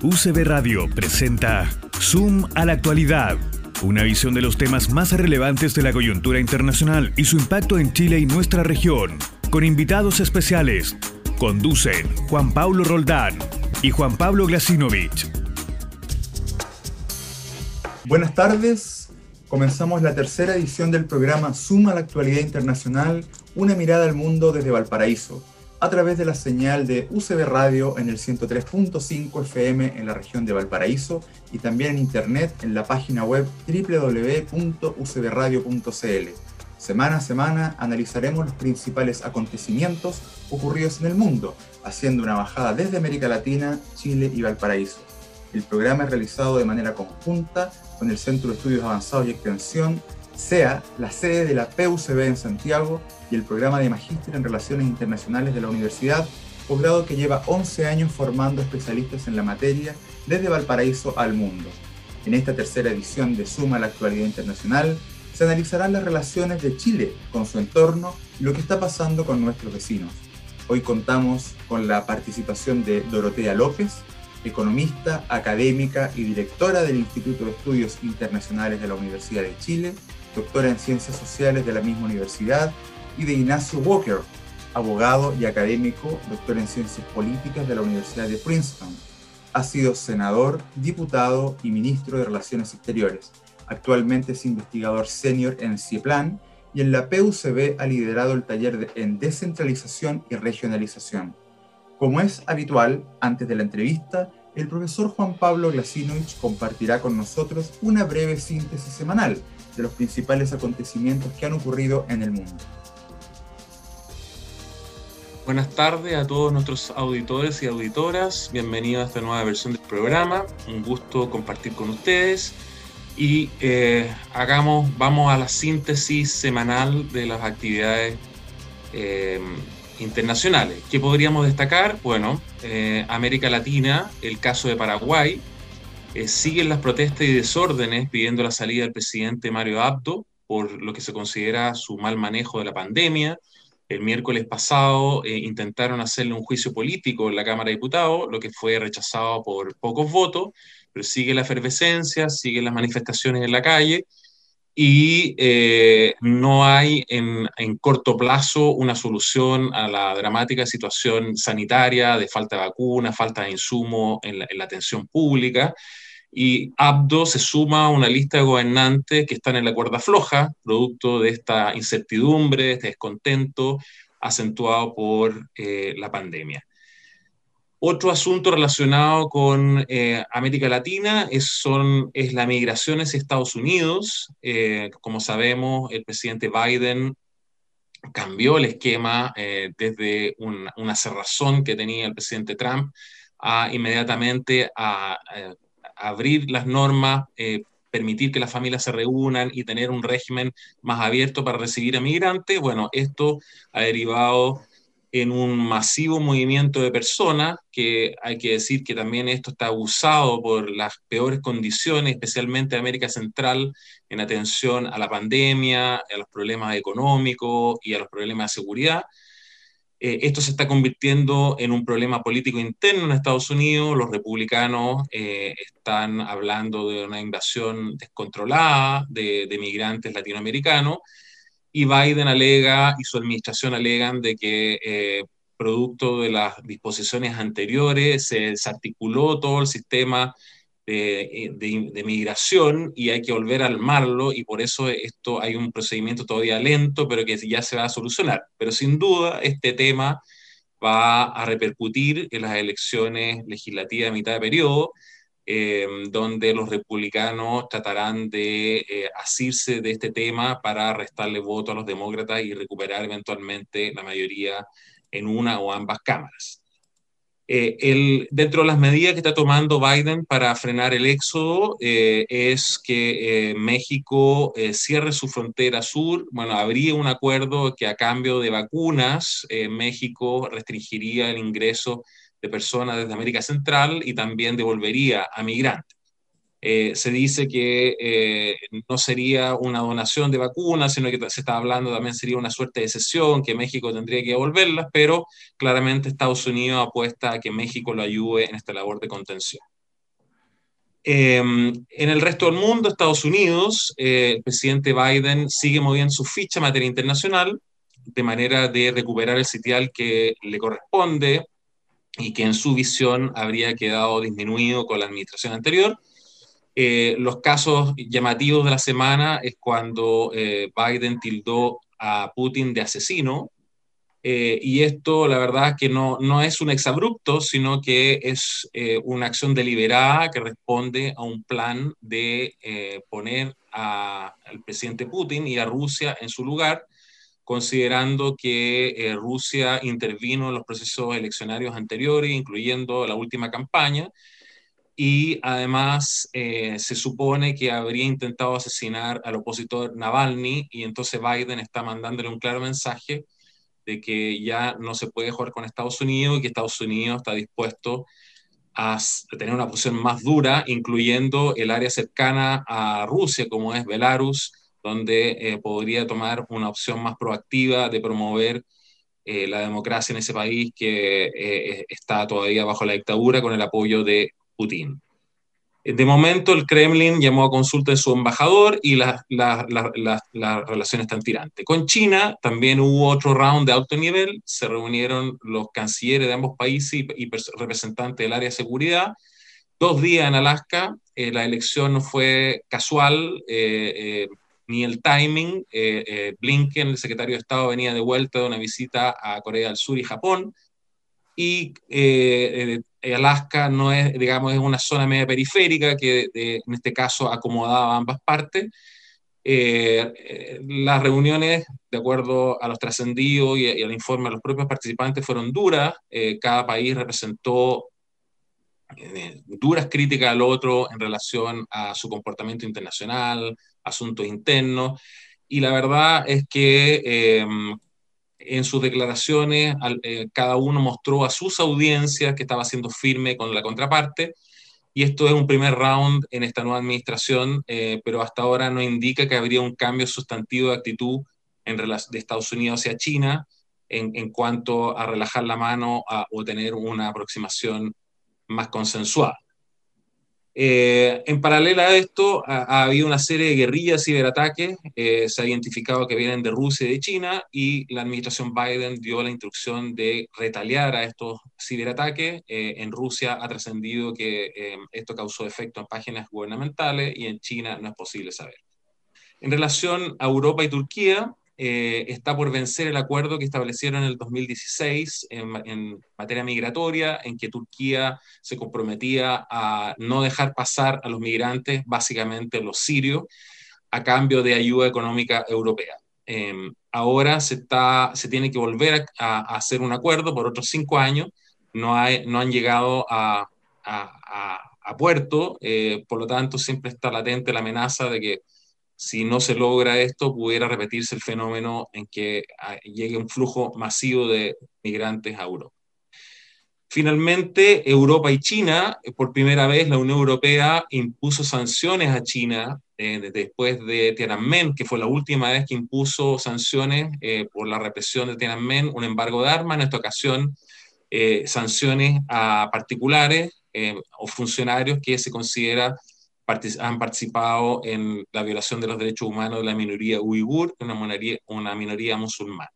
UCB Radio presenta Zoom a la actualidad, una visión de los temas más relevantes de la coyuntura internacional y su impacto en Chile y nuestra región, con invitados especiales. Conducen Juan Pablo Roldán y Juan Pablo Glasinovich. Buenas tardes, comenzamos la tercera edición del programa Zoom a la actualidad internacional, una mirada al mundo desde Valparaíso a través de la señal de UCB Radio en el 103.5 FM en la región de Valparaíso y también en internet en la página web www.ucbradio.cl. Semana a semana analizaremos los principales acontecimientos ocurridos en el mundo, haciendo una bajada desde América Latina, Chile y Valparaíso. El programa es realizado de manera conjunta con el Centro de Estudios Avanzados y Extensión sea la sede de la PUCB en Santiago y el programa de Magíster en Relaciones Internacionales de la Universidad, posgrado que lleva 11 años formando especialistas en la materia desde Valparaíso al mundo. En esta tercera edición de Suma a la Actualidad Internacional, se analizarán las relaciones de Chile con su entorno y lo que está pasando con nuestros vecinos. Hoy contamos con la participación de Dorotea López, economista, académica y directora del Instituto de Estudios Internacionales de la Universidad de Chile, doctora en Ciencias Sociales de la misma universidad, y de Ignacio Walker, abogado y académico, doctor en Ciencias Políticas de la Universidad de Princeton. Ha sido senador, diputado y ministro de Relaciones Exteriores. Actualmente es investigador senior en CIEPLAN y en la PUCB ha liderado el taller en descentralización y regionalización. Como es habitual, antes de la entrevista, el profesor Juan Pablo Glasinovich compartirá con nosotros una breve síntesis semanal de los principales acontecimientos que han ocurrido en el mundo. Buenas tardes a todos nuestros auditores y auditoras. Bienvenidos a esta nueva versión del programa. Un gusto compartir con ustedes. Y eh, hagamos, vamos a la síntesis semanal de las actividades eh, internacionales. ¿Qué podríamos destacar? Bueno, eh, América Latina, el caso de Paraguay, eh, siguen las protestas y desórdenes pidiendo la salida del presidente Mario Abdo por lo que se considera su mal manejo de la pandemia. El miércoles pasado eh, intentaron hacerle un juicio político en la Cámara de Diputados, lo que fue rechazado por pocos votos, pero sigue la efervescencia, siguen las manifestaciones en la calle y eh, no hay en, corto plazo una solución a la dramática situación sanitaria de falta de vacunas, falta de insumo en la, atención pública. Y Abdo se suma a una lista de gobernantes que están en la cuerda floja, producto de esta incertidumbre, este descontento acentuado por eh, la pandemia. Otro asunto relacionado con eh, América Latina es, son, es la migración hacia Estados Unidos. Eh, como sabemos, el presidente Biden cambió el esquema eh, desde una cerrazón que tenía el presidente Trump a inmediatamente a, abrir las normas, permitir que las familias se reúnan y tener un régimen más abierto para recibir a migrantes. Bueno, esto ha derivado en un masivo movimiento de personas, que hay que decir que también esto está abusado por las peores condiciones, especialmente en América Central, en atención a la pandemia, a los problemas económicos y a los problemas de seguridad. Eh, esto se está convirtiendo en un problema político interno en Estados Unidos. Los republicanos eh, están hablando de una invasión descontrolada de, de migrantes latinoamericanos y Biden alega y su administración alegan de que eh, producto de las disposiciones anteriores se desarticuló todo el sistema de, de, migración y hay que volver a armarlo y por eso esto hay un procedimiento todavía lento pero que ya se va a solucionar. Pero sin duda este tema va a repercutir en las elecciones legislativas a mitad de periodo Em, donde los republicanos tratarán de eh, asirse de este tema para restarle voto a los demócratas y recuperar eventualmente la mayoría en una o ambas cámaras. Eh, el, dentro de las medidas que está tomando Biden para frenar el éxodo eh, es que México cierre su frontera sur. Bueno, habría un acuerdo que a cambio de vacunas México restringiría el ingreso de personas desde América Central y también devolvería a migrantes. Eh, se dice que eh, no sería una donación de vacunas, sino que se está hablando también sería una suerte de cesión, que México tendría que devolverlas, pero claramente Estados Unidos apuesta a que México lo ayude en esta labor de contención. Em, en el resto del mundo, Estados Unidos, eh, el presidente Biden sigue moviendo su ficha en materia internacional de manera de recuperar el sitial que le corresponde y que en su visión habría quedado disminuido con la administración anterior. Eh, los casos llamativos de la semana es cuando eh, Biden tildó a Putin de asesino, eh, y esto, la verdad, que no, no es un exabrupto, sino que es una acción deliberada que responde a un plan de poner al presidente Putin y a Rusia en su lugar, considerando que Rusia intervino en los procesos eleccionarios anteriores, incluyendo la última campaña, y además se supone que habría intentado asesinar al opositor Navalny, y entonces Biden está mandándole un claro mensaje de que ya no se puede jugar con Estados Unidos y que Estados Unidos está dispuesto a tener una posición más dura, incluyendo el área cercana a Rusia, como es Belarus, donde eh, podría tomar una opción más proactiva de promover eh, la democracia en ese país que eh, está todavía bajo la dictadura con el apoyo de Putin. De momento, el Kremlin llamó a consulta de su embajador y las relaciones están tirantes. Con China también hubo otro round de alto nivel. Se reunieron los cancilleres de ambos países y, representantes del área de seguridad. Dos días en Alaska. Eh, la elección no fue casual. Eh, eh, ni el timing. Blinken, el secretario de Estado, venía de vuelta de una visita a Corea del Sur y Japón y eh, eh, Alaska no es, digamos, es una zona media periférica que en este caso acomodaba ambas partes. Eh, las reuniones, de acuerdo a los trascendidos y, al informe de los propios participantes, fueron duras. cada país representó duras críticas al otro en relación a su comportamiento internacional, asuntos internos. Y la verdad es que en sus declaraciones eh, cada uno mostró a sus audiencias que estaba siendo firme con la contraparte. Y esto es un primer round en esta nueva administración, eh, pero hasta ahora no indica que habría un cambio sustantivo de actitud en de Estados Unidos hacia China en, en cuanto a relajar la mano o tener una aproximación más consensuada. Eh, en paralelo a esto, ha, habido una serie de guerrillas ciberataques, eh, se ha identificado que vienen de Rusia y de China, y la administración Biden dio la instrucción de retaliar a estos ciberataques. Eh, en Rusia ha trascendido que esto causó efecto en páginas gubernamentales y en China no es posible saber. En relación a Europa y Turquía, eh, está por vencer el acuerdo que establecieron en el 2016 en, materia migratoria, en que Turquía se comprometía a no dejar pasar a los migrantes, básicamente los sirios, a cambio de ayuda económica europea. Em, ahora se, está, se tiene que volver a, hacer un acuerdo por otros cinco años, no, han llegado a puerto, eh, por lo tanto siempre está latente la amenaza de que si no se logra esto, pudiera repetirse el fenómeno en que ah, llegue un flujo masivo de migrantes a Europa. Finalmente, Europa y China, eh, por primera vez la Unión Europea impuso sanciones a China eh, después de Tiananmen, que fue la última vez que impuso sanciones eh, por la represión de Tiananmen, un embargo de armas, en esta ocasión sanciones a particulares o funcionarios que se considera han participado en la violación de los derechos humanos de la minoría uigur, una minoría, una minoría musulmana.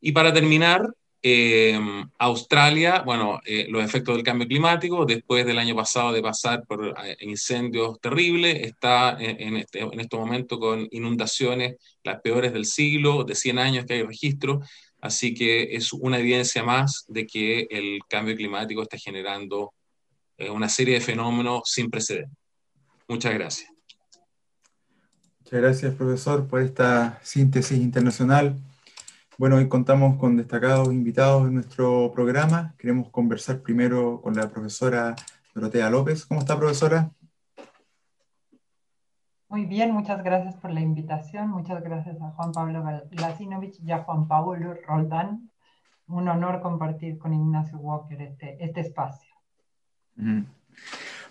Y para terminar, eh, Australia, bueno, eh, los efectos del cambio climático, después del año pasado de pasar por eh, incendios terribles, está en, este, en este momento con inundaciones las peores del siglo, de 100 años que hay registro, así que es una evidencia más de que el cambio climático está generando una serie de fenómenos sin precedentes. Muchas gracias. Muchas gracias, profesor, por esta síntesis internacional. Bueno, hoy contamos con destacados invitados en nuestro programa. Queremos conversar primero con la profesora Dorotea López. ¿Cómo está, profesora? Muy bien, muchas gracias por la invitación. Muchas gracias a Juan Pablo Lasinovich y a Juan Pablo Roldán. Un honor compartir con Ignacio Walker este, este espacio.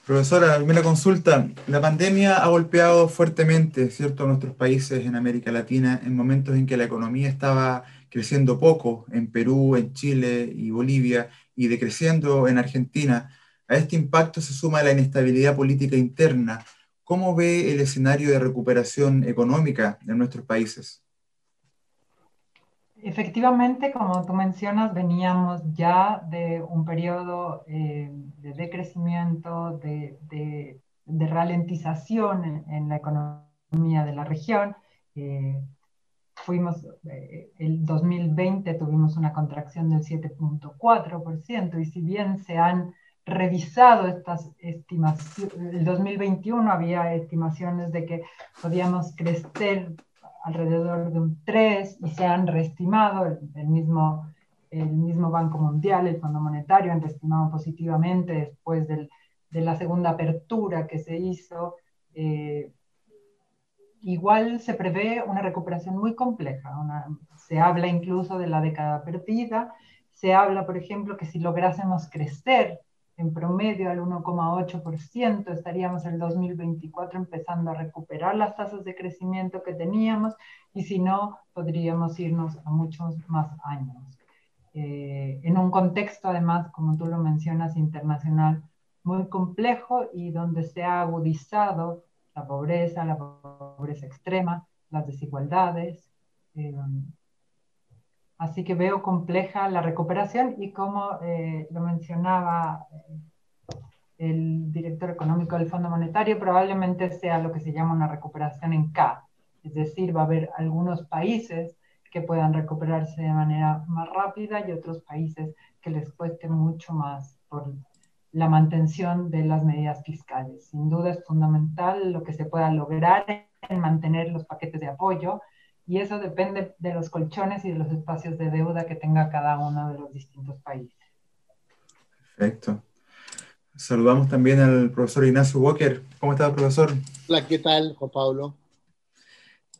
Profesora, primera consulta. La pandemia ha golpeado fuertemente, ¿cierto?, a nuestros países en América Latina en momentos en que la economía estaba creciendo poco, en Perú, en Chile y Bolivia, y decreciendo en Argentina. A este impacto se suma la inestabilidad política interna. ¿Cómo ve el escenario de recuperación económica de nuestros países? Efectivamente, como tú mencionas, veníamos ya de un periodo eh, de decrecimiento, de, ralentización en, la economía de la región. Eh, fuimos, eh, el 2020 tuvimos una contracción del 7.4% y si bien se han revisado estas estimaciones, el 2021 había estimaciones de que podíamos crecer alrededor de un 3 y se han reestimado, el, mismo, el mismo Banco Mundial, el Fondo Monetario han reestimado positivamente después del, de la segunda apertura que se hizo. Eh, igual se prevé una recuperación muy compleja. se habla incluso de la década perdida. Se habla, por ejemplo, que si lográsemos crecer en promedio al 1,8%, estaríamos el 2024 empezando a recuperar las tasas de crecimiento que teníamos y si no, podríamos irnos a muchos más años. Eh, en un contexto, además, como tú lo mencionas, internacional muy complejo y donde se ha agudizado la pobreza, la pobreza extrema, las desigualdades. Eh, así que veo compleja la recuperación y como eh, lo mencionaba eh, el director económico del Fondo Monetario, probablemente sea lo que se llama una recuperación en K. Es decir, va a haber algunos países que puedan recuperarse de manera más rápida y otros países que les cueste mucho más por la mantención de las medidas fiscales. Sin duda es fundamental lo que se pueda lograr en mantener los paquetes de apoyo y eso depende de los colchones y de los espacios de deuda que tenga cada uno de los distintos países. Perfecto. Saludamos también al profesor Ignacio Walker. ¿Cómo está, profesor? Hola, ¿qué tal, Juan Pablo?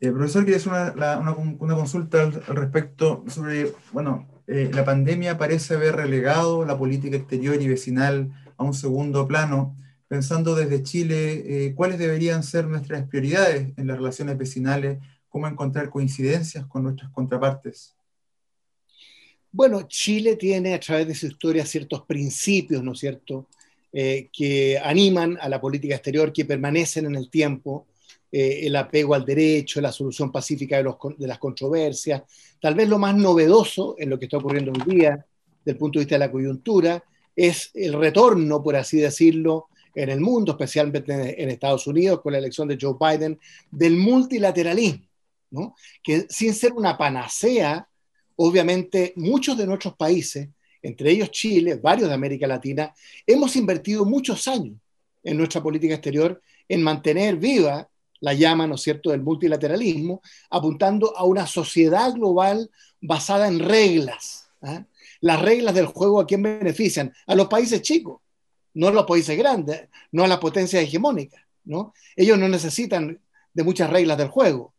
Eh, profesor, quería hacer una, una, una, consulta al, respecto sobre, bueno, eh, la pandemia parece haber relegado la política exterior y vecinal a un segundo plano, pensando desde Chile eh, cuáles deberían ser nuestras prioridades en las relaciones vecinales, cómo encontrar coincidencias con nuestras contrapartes. Bueno, Chile tiene a través de su historia ciertos principios, ¿no es cierto?, eh, que animan a la política exterior, que permanecen en el tiempo, el apego al derecho, la solución pacífica de, los, las controversias. Tal vez lo más novedoso en lo que está ocurriendo hoy día, desde el punto de vista de la coyuntura, es el retorno, por así decirlo, en el mundo, especialmente en Estados Unidos, con la elección de Joe Biden, del multilateralismo, ¿no? que sin ser una panacea, obviamente muchos de nuestros países, entre ellos Chile, varios de América Latina, hemos invertido muchos años en nuestra política exterior en mantener viva la llama, ¿no es cierto?, del multilateralismo, apuntando a una sociedad global basada en reglas. ¿eh? las reglas del juego a quién benefician? A los países chicos, no a los países grandes, no a las potencias hegemónicas. ¿no? Ellos no necesitan de muchas reglas del juego.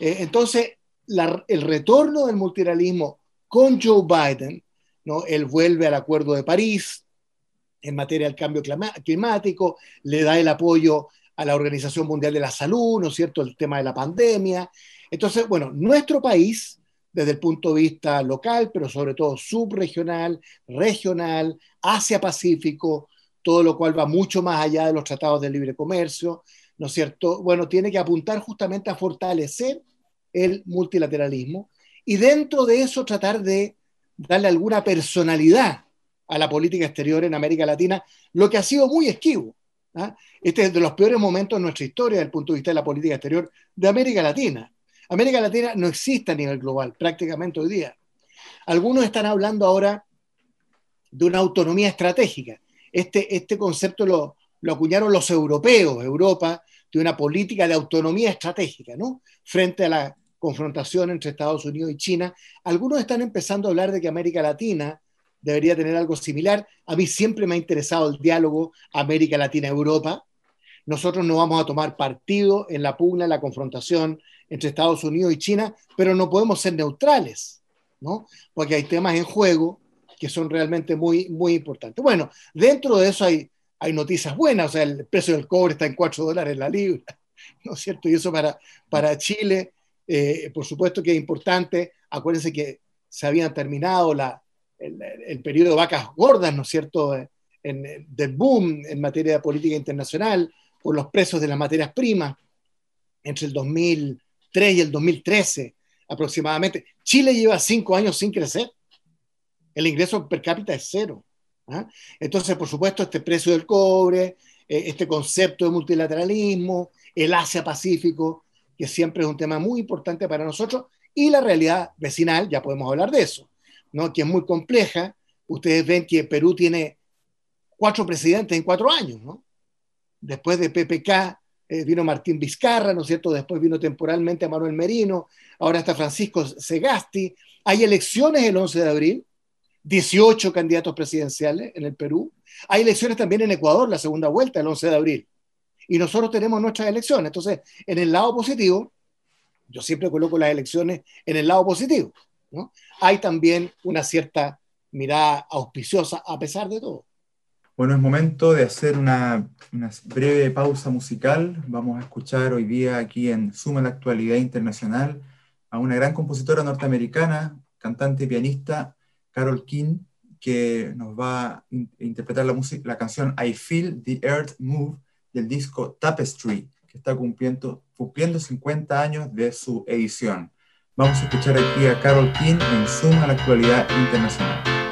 Eh, entonces, el retorno del multilateralismo con Joe Biden, ¿no? él vuelve al Acuerdo de París en materia del cambio climático, le da el apoyo a la Organización Mundial de la Salud, ¿no es cierto?, el tema de la pandemia. Entonces, bueno, nuestro país desde el punto de vista local, pero sobre todo subregional, regional, Asia-Pacífico, todo lo cual va mucho más allá de los tratados de libre comercio, ¿no es cierto? Bueno, tiene que apuntar justamente a fortalecer el multilateralismo y dentro de eso tratar de darle alguna personalidad a la política exterior en América Latina, lo que ha sido muy esquivo. ¿ah? Este es de los peores momentos en nuestra historia desde el punto de vista de la política exterior de América Latina. América Latina no existe a nivel global prácticamente hoy día. Algunos están hablando ahora de una autonomía estratégica. Este, este concepto lo, lo acuñaron los europeos. Europa de una política de autonomía estratégica, ¿no? Frente a la confrontación entre Estados Unidos y China. Algunos están empezando a hablar de que América Latina debería tener algo similar. A mí siempre me ha interesado el diálogo América Latina-Europa. Nosotros no vamos a tomar partido en la pugna, en la confrontación entre Estados Unidos y China, pero no podemos ser neutrales, ¿no? Porque hay temas en juego que son realmente muy, muy importantes. Bueno, dentro de eso hay, hay noticias buenas, o sea, el precio del cobre está en 4 dólares la libra, ¿no es cierto? Y eso para, para Chile, eh, por supuesto que es importante. Acuérdense que se habían terminado la, el, periodo de vacas gordas, ¿no es cierto?, del boom en materia de política internacional, por los precios de las materias primas, entre el 2003 y el 2013 aproximadamente. Chile lleva cinco años sin crecer. El ingreso per cápita es cero. ¿Ah? Entonces, por supuesto, este precio del cobre, eh, este concepto de multilateralismo, el Asia-Pacífico, que siempre es un tema muy importante para nosotros, y la realidad vecinal, ya podemos hablar de eso, ¿no? que es muy compleja. Ustedes ven que Perú tiene cuatro presidentes en cuatro años, ¿no? Después de PPK eh, vino Martín Vizcarra, ¿no es cierto? Después vino temporalmente Manuel Merino, ahora está Francisco Segasti. Hay elecciones el 11 de abril, 18 candidatos presidenciales en el Perú. Hay elecciones también en Ecuador, la segunda vuelta, el 11 de abril. Y nosotros tenemos nuestras elecciones. Entonces, en el lado positivo, yo siempre coloco las elecciones en el lado positivo. ¿no? Hay también una cierta mirada auspiciosa a pesar de todo. Bueno, es momento de hacer una, una, breve pausa musical. Vamos a escuchar hoy día aquí en Suma la Actualidad Internacional a una gran compositora norteamericana, cantante y pianista, Carol King, que nos va a interpretar la, la canción I Feel the Earth Move del disco Tapestry, que está cumpliendo, cumpliendo 50 años de su edición. Vamos a escuchar aquí a Carol King en Suma la Actualidad Internacional.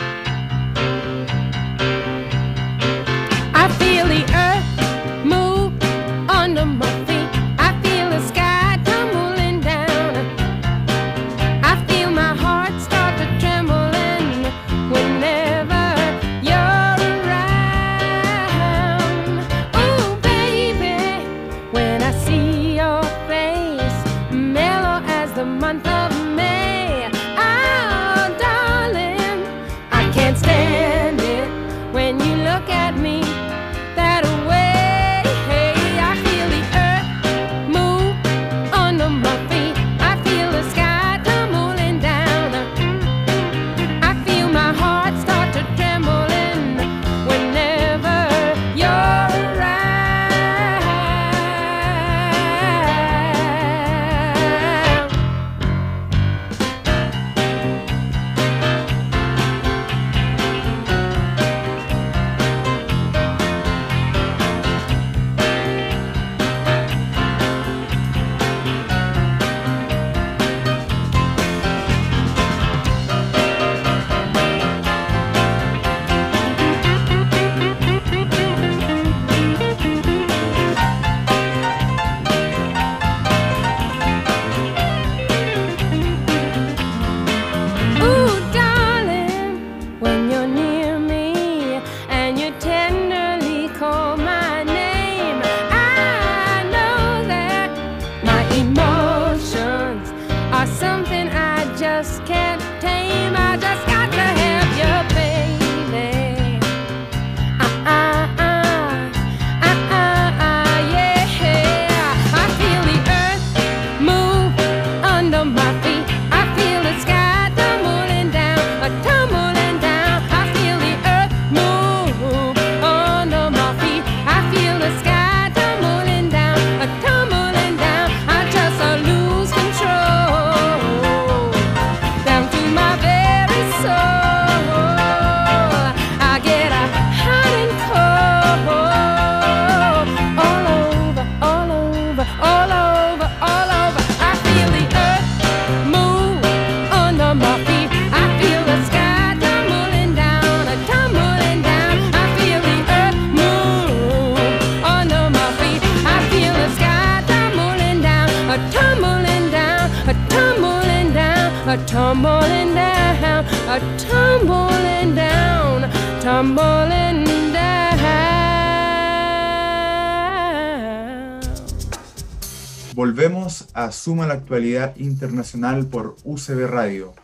Suma la Actualidad Internacional por UCB Radio.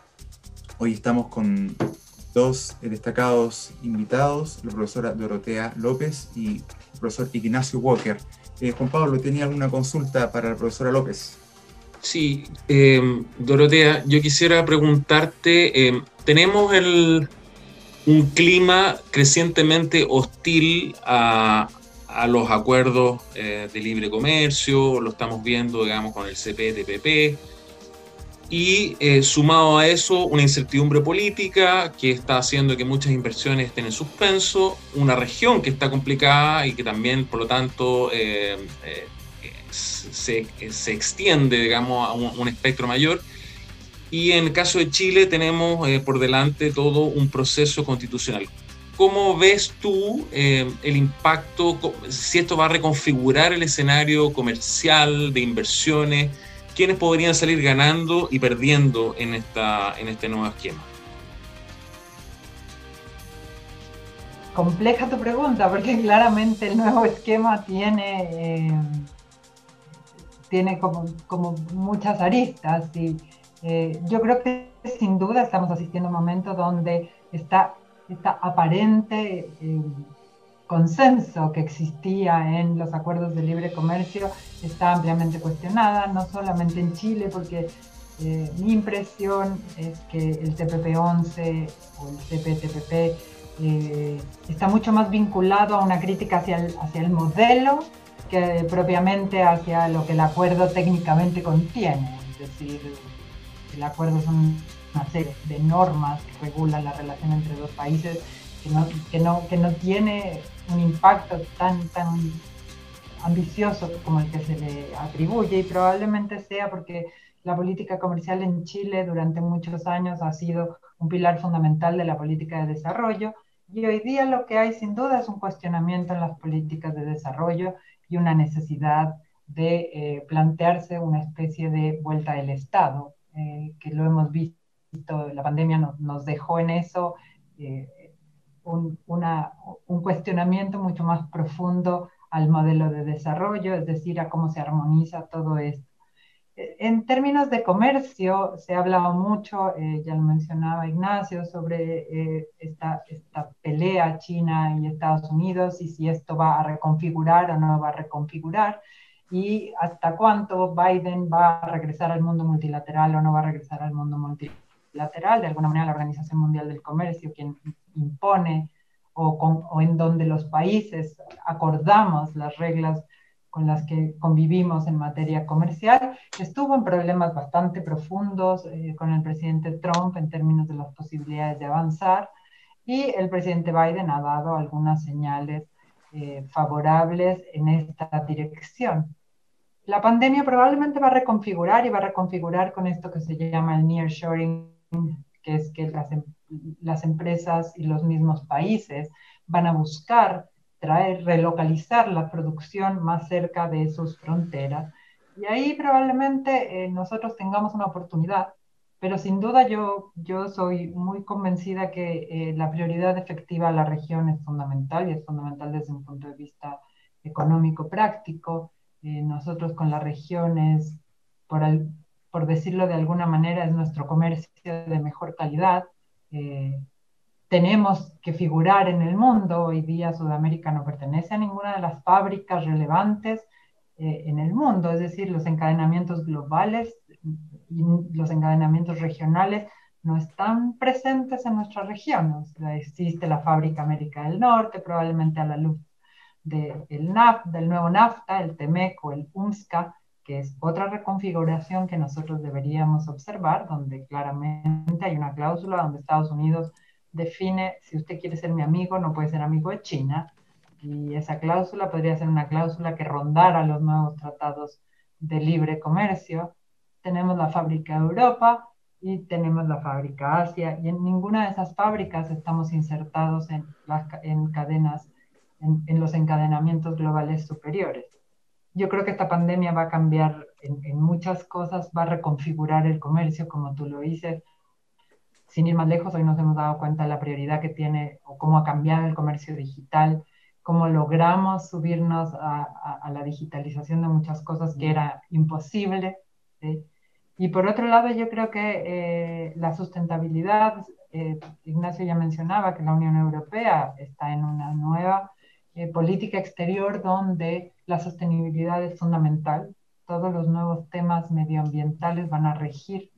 Hoy estamos con dos destacados invitados, la profesora Dorotea López y el profesor Ignacio Walker. Eh, Juan Pablo, ¿tenía alguna consulta para la profesora López? Sí, em, Dorotea, yo quisiera preguntarte, em, tenemos un clima crecientemente hostil a, a los acuerdos eh, de libre comercio, lo estamos viendo, digamos, con el CPTPP. y eh, sumado a eso una incertidumbre política que está haciendo que muchas inversiones estén en suspenso, una región que está complicada y que también, por lo tanto, eh, eh, se, se, extiende, digamos, a un, espectro mayor. Y en el caso de Chile tenemos por delante todo un proceso constitucional. ¿Cómo ves tú el impacto, si esto va a reconfigurar el escenario comercial de inversiones? quiénes podrían salir ganando y perdiendo en, esta, en este nuevo esquema? Compleja tu pregunta, porque claramente el nuevo esquema tiene, eh, tiene como, como, muchas aristas. Y, eh, yo creo que sin duda estamos asistiendo a un momento donde está esta aparente eh, consenso que existía en los acuerdos de libre comercio está ampliamente cuestionada, no solamente en Chile, porque eh, mi impresión es que el TPP-11 o el CPTPP eh, está mucho más vinculado a una crítica hacia el, hacia el modelo que propiamente hacia lo que el acuerdo técnicamente contiene. Es decir, el acuerdo son una serie de normas que regulan la relación entre dos países que no, que no, que no tiene un impacto tan, tan ambicioso como el que se le atribuye y probablemente sea porque la política comercial en Chile durante muchos años ha sido un pilar fundamental de la política de desarrollo y hoy día lo que hay sin duda es un cuestionamiento en las políticas de desarrollo y una necesidad de eh, plantearse una especie de vuelta del Estado, eh, que lo hemos visto, la pandemia nos dejó en eso, eh, un, un cuestionamiento mucho más profundo al modelo de desarrollo, es decir, a cómo se armoniza todo esto. E, en términos de comercio, se ha hablado mucho, eh, ya lo mencionaba Ignacio, sobre eh, esta, esta pelea China y Estados Unidos y si esto va a reconfigurar o no va a reconfigurar y hasta cuánto Biden va a regresar al mundo multilateral o no va a regresar al mundo multilateral. De alguna manera la Organización Mundial del Comercio, quien impone o, en donde los países acordamos las reglas con las que convivimos en materia comercial, estuvo en problemas bastante profundos eh, con el presidente Trump en términos de las posibilidades de avanzar y el presidente Biden ha dado algunas señales eh, favorables en esta dirección. La pandemia probablemente va a reconfigurar y va a reconfigurar con esto que se llama el nearshoring, que es que las, em, las empresas y los mismos países van a buscar traer, relocalizar la producción más cerca de sus fronteras. Y ahí probablemente eh, nosotros tengamos una oportunidad, pero sin duda yo, yo soy muy convencida que eh, la prioridad efectiva a la región es fundamental y es fundamental desde un punto de vista económico práctico. Eh, nosotros con las regiones, por, por decirlo de alguna manera, es nuestro comercio de mejor calidad. Eh, tenemos que figurar en el mundo. Hoy día Sudamérica no pertenece a ninguna de las fábricas relevantes eh, en el mundo, es decir, los encadenamientos globales y los encadenamientos regionales no están presentes en nuestra región. existe la fábrica América del Norte, probablemente a la luz del NAF, del nuevo NAFTA, el TEMEC o el UMSCA, que es otra reconfiguración que nosotros deberíamos observar, donde claramente hay una cláusula donde Estados Unidos define, si usted quiere ser mi amigo, no puede ser amigo de China, y esa cláusula podría ser una cláusula que rondara los nuevos tratados de libre comercio. Tenemos la fábrica Europa y tenemos la fábrica Asia, y en ninguna de esas fábricas estamos insertados en, las, en cadenas, en los encadenamientos globales superiores yo creo que esta pandemia va a cambiar en, muchas cosas, va a reconfigurar el comercio, como tú lo dices. Sin ir más lejos, hoy nos hemos dado cuenta de la prioridad que tiene o cómo ha cambiado el comercio digital, cómo logramos subirnos a, la digitalización de muchas cosas que era imposible. Y por otro lado, yo creo que eh, la sustentabilidad, eh, Ignacio ya mencionaba que la Unión Europea está en una nueva eh, política exterior donde la sostenibilidad es fundamental. Todos los nuevos temas medioambientales van a regir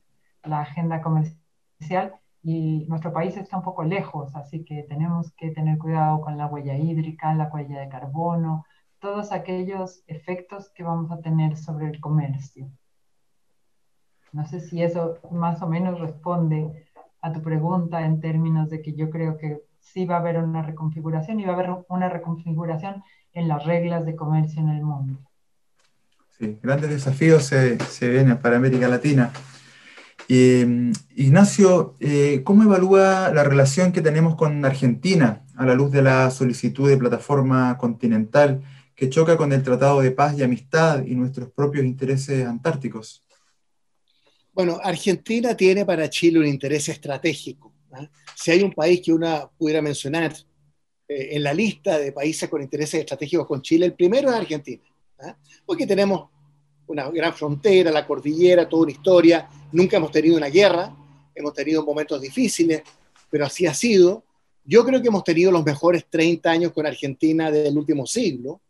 la agenda comercial y nuestro país está un poco lejos, así que tenemos que tener cuidado con la huella hídrica, la huella de carbono, todos aquellos efectos que vamos a tener sobre el comercio. No sé si eso más o menos responde a tu pregunta en términos de que yo creo que sí va a haber una reconfiguración y va a haber una reconfiguración en las reglas de comercio en el mundo. Sí, grandes desafíos se, se vienen para América Latina. Eh, Ignacio, eh, ¿cómo evalúa la relación que tenemos con Argentina a la luz de la solicitud de plataforma continental que choca con el Tratado de Paz y Amistad y nuestros propios intereses antárticos? Bueno, Argentina tiene para Chile un interés estratégico. Si hay un país que uno pudiera mencionar eh, en la lista de países con intereses estratégicos con Chile, el primero es Argentina, ¿ah? porque tenemos una gran frontera, la cordillera, toda una historia. Nunca hemos tenido una guerra, hemos tenido momentos difíciles, pero así ha sido. Yo creo que hemos tenido los mejores 30 años con Argentina del último siglo.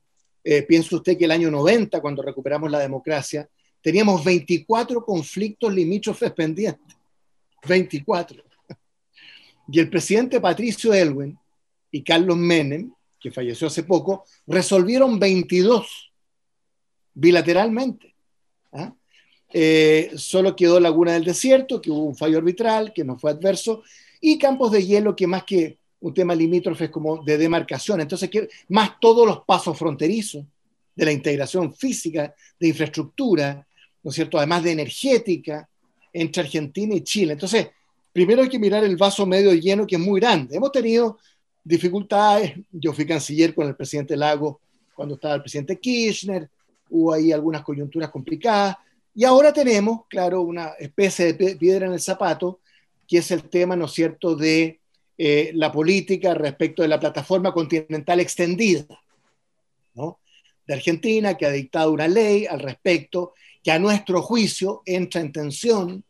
Eh, piensa usted que el año 90, cuando recuperamos la democracia, teníamos 24 conflictos limítrofes pendientes. 24. Y el presidente Patricio Elwin y Carlos Menem, que falleció hace poco, resolvieron 22 bilateralmente. ¿ah? Eh, solo quedó Laguna del Desierto, que hubo un fallo arbitral, que no fue adverso, y campos de hielo, que más que un tema limítrofe es como de demarcación. Entonces, más todos los pasos fronterizos de la integración física, de infraestructura, ¿no es cierto? Además de energética, entre Argentina y Chile. Entonces, primero hay que mirar el vaso medio lleno, que es muy grande. Hemos tenido dificultades. Yo fui canciller con el presidente Lago cuando estaba el presidente Kirchner, hubo ahí algunas coyunturas complicadas. Y ahora tenemos, claro, una especie de piedra en el zapato, que es el tema, ¿no es cierto?, de eh, la política respecto de la plataforma continental extendida, ¿no? De Argentina, que ha dictado una ley al respecto, que a nuestro juicio entra en tensión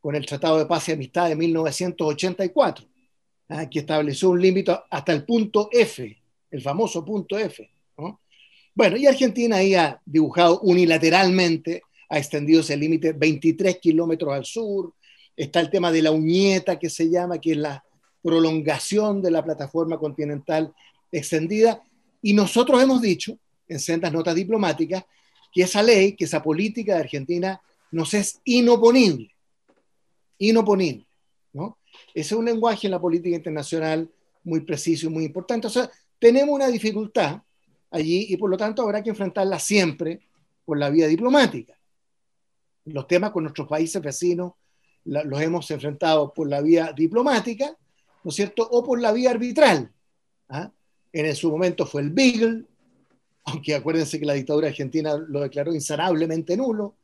con el Tratado de Paz y Amistad de 1984, ¿ah? que estableció un límite hasta el punto F, el famoso punto F. Bueno, y Argentina ahí ha dibujado unilateralmente, ha extendido ese límite 23 kilómetros al sur. Está el tema de la uñeta que se llama, que es la prolongación de la plataforma continental extendida. Y nosotros hemos dicho, en sendas notas diplomáticas, que esa ley, que esa política de Argentina nos es inoponible. Inoponible. ¿no? Ese es un lenguaje en la política internacional muy preciso y muy importante. O sea, tenemos una dificultad allí y por lo tanto habrá que enfrentarla siempre por la vía diplomática. Los temas con nuestros países vecinos los hemos enfrentado por la vía diplomática, ¿no es cierto? O por la vía arbitral. ¿ah? En su momento fue el Beagle, aunque acuérdense que la dictadura argentina lo declaró insanablemente nulo.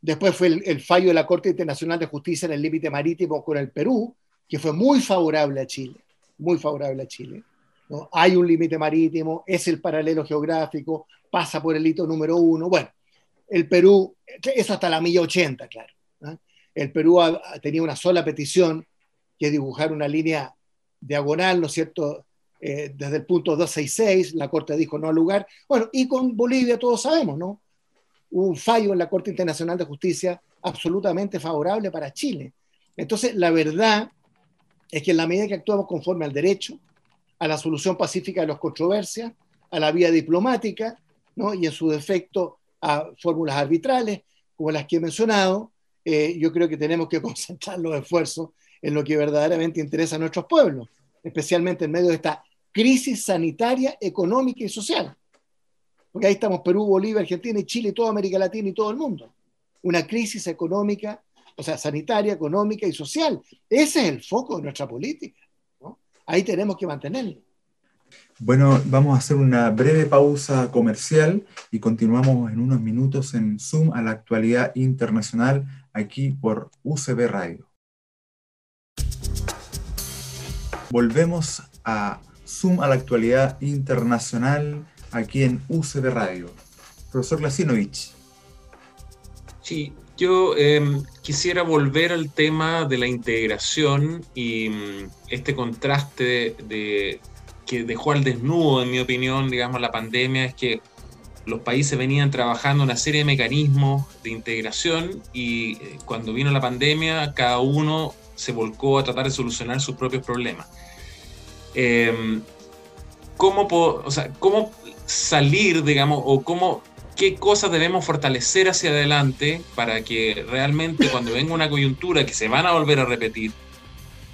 Después fue el, fallo de la Corte Internacional de Justicia en el límite marítimo con el Perú, que fue muy favorable a Chile, muy favorable a Chile. Hay un límite marítimo, es el paralelo geográfico, pasa por el hito número uno. Bueno, el Perú, eso hasta la milla 80, claro. El Perú tenía una sola petición, que es dibujar una línea diagonal, ¿no es cierto?, eh, desde el punto 266, la Corte dijo no al lugar. Bueno, y con Bolivia todos sabemos, ¿no? Un fallo en la Corte Internacional de Justicia absolutamente favorable para Chile. Entonces, la verdad es que en la medida que actuamos conforme al derecho, a la solución pacífica de las controversias, a la vía diplomática, ¿no? y en su defecto a fórmulas arbitrales, como las que he mencionado, eh, yo creo que tenemos que concentrar los esfuerzos en lo que verdaderamente interesa a nuestros pueblos, especialmente en medio de esta crisis sanitaria, económica y social. Porque ahí estamos Perú, Bolivia, Argentina y Chile, toda América Latina y todo el mundo. Una crisis económica, o sea, sanitaria, económica y social. Ese es el foco de nuestra política. Ahí tenemos que mantenerlo. Bueno, vamos a hacer una breve pausa comercial y continuamos en unos minutos en Zoom a la actualidad internacional aquí por UCB Radio. Volvemos a Zoom a la actualidad internacional aquí en UCB Radio. Profesor Glasinovich. Sí, yo em, quisiera volver al tema de la integración y mm, este contraste de, que dejó al desnudo, en mi opinión, digamos, la pandemia, es que los países venían trabajando una serie de mecanismos de integración y eh, cuando vino la pandemia, cada uno se volcó a tratar de solucionar sus propios problemas. Em, ¿cómo, ¿Cómo salir, digamos, o cómo qué cosas debemos fortalecer hacia adelante para que realmente cuando venga una coyuntura que se van a volver a repetir,